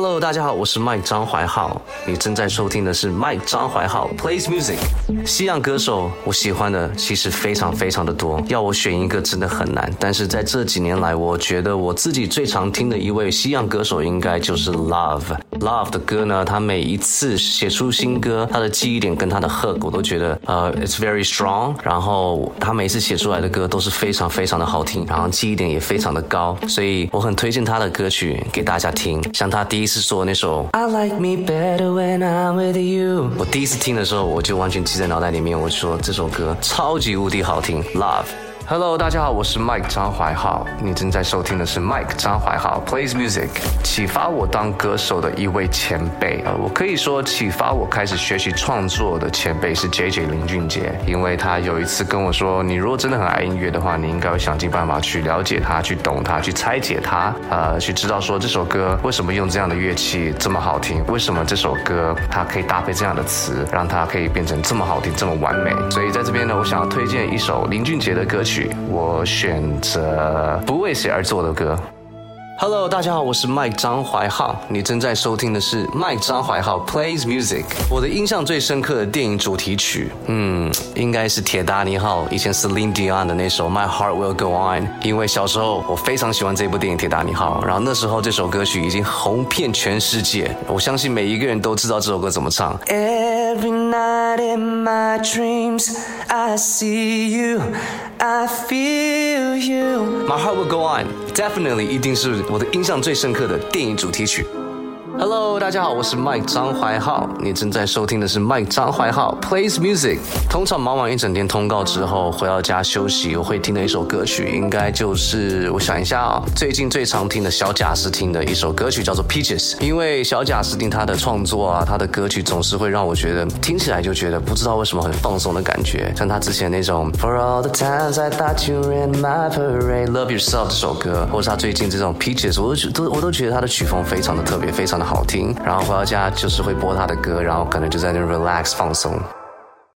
Hello，大家好，我是 Mike 张怀浩，你正在收听的是 Mike 张怀浩 plays music。西洋歌手，我喜欢的其实非常非常的多，要我选一个真的很难。但是在这几年来，我觉得我自己最常听的一位西洋歌手，应该就是 Love。Love 的歌呢，他每一次写出新歌，他的记忆点跟他的 hook，我都觉得呃，it's very strong。然后他每次写出来的歌都是非常非常的好听，然后记忆点也非常的高，所以我很推荐他的歌曲给大家听。像他第一次做那首 I like me better when I'm with you，我第一次听的时候，我就完全记在脑袋里面。我说这首歌超级无敌好听，Love。Hello，大家好，我是 Mike 张怀浩，你正在收听的是 Mike 张怀浩 plays music。启发我当歌手的一位前辈，呃，我可以说启发我开始学习创作的前辈是 JJ 林俊杰，因为他有一次跟我说，你如果真的很爱音乐的话，你应该会想尽办法去了解它，去懂它，去拆解它，呃，去知道说这首歌为什么用这样的乐器这么好听，为什么这首歌它可以搭配这样的词，让它可以变成这么好听，这么完美。所以在这边呢，我想要推荐一首林俊杰的歌曲。我选择不为谁而作的歌。Hello，大家好，我是 Mike 张怀浩，你正在收听的是 Mike 张怀浩 plays music。我的印象最深刻的电影主题曲，嗯，应该是《铁达尼号》，以前 Celine Dion 的那首 My Heart Will Go On。因为小时候我非常喜欢这部电影《铁达尼号》，然后那时候这首歌曲已经红遍全世界，我相信每一个人都知道这首歌怎么唱。Every night in my dreams, I see you, I feel you. My heart will go on. Definitely，一定是。我的印象最深刻的电影主题曲。Hello，大家好，我是 Mike 张怀浩，你正在收听的是 Mike 张怀浩 plays music。通常忙完一整天通告之后，回到家休息，我会听的一首歌曲，应该就是我想一下啊，最近最常听的小贾斯汀的一首歌曲，叫做 Peaches。因为小贾斯汀他的创作啊，他的歌曲总是会让我觉得听起来就觉得不知道为什么很放松的感觉，像他之前那种 For all the times I thought you ran my parade，Love Yourself 这首歌，或是他最近这种 Peaches，我都觉都我都觉得他的曲风非常的特别，非常的。好听，然后回到家就是会播他的歌，然后可能就在那 relax 放松。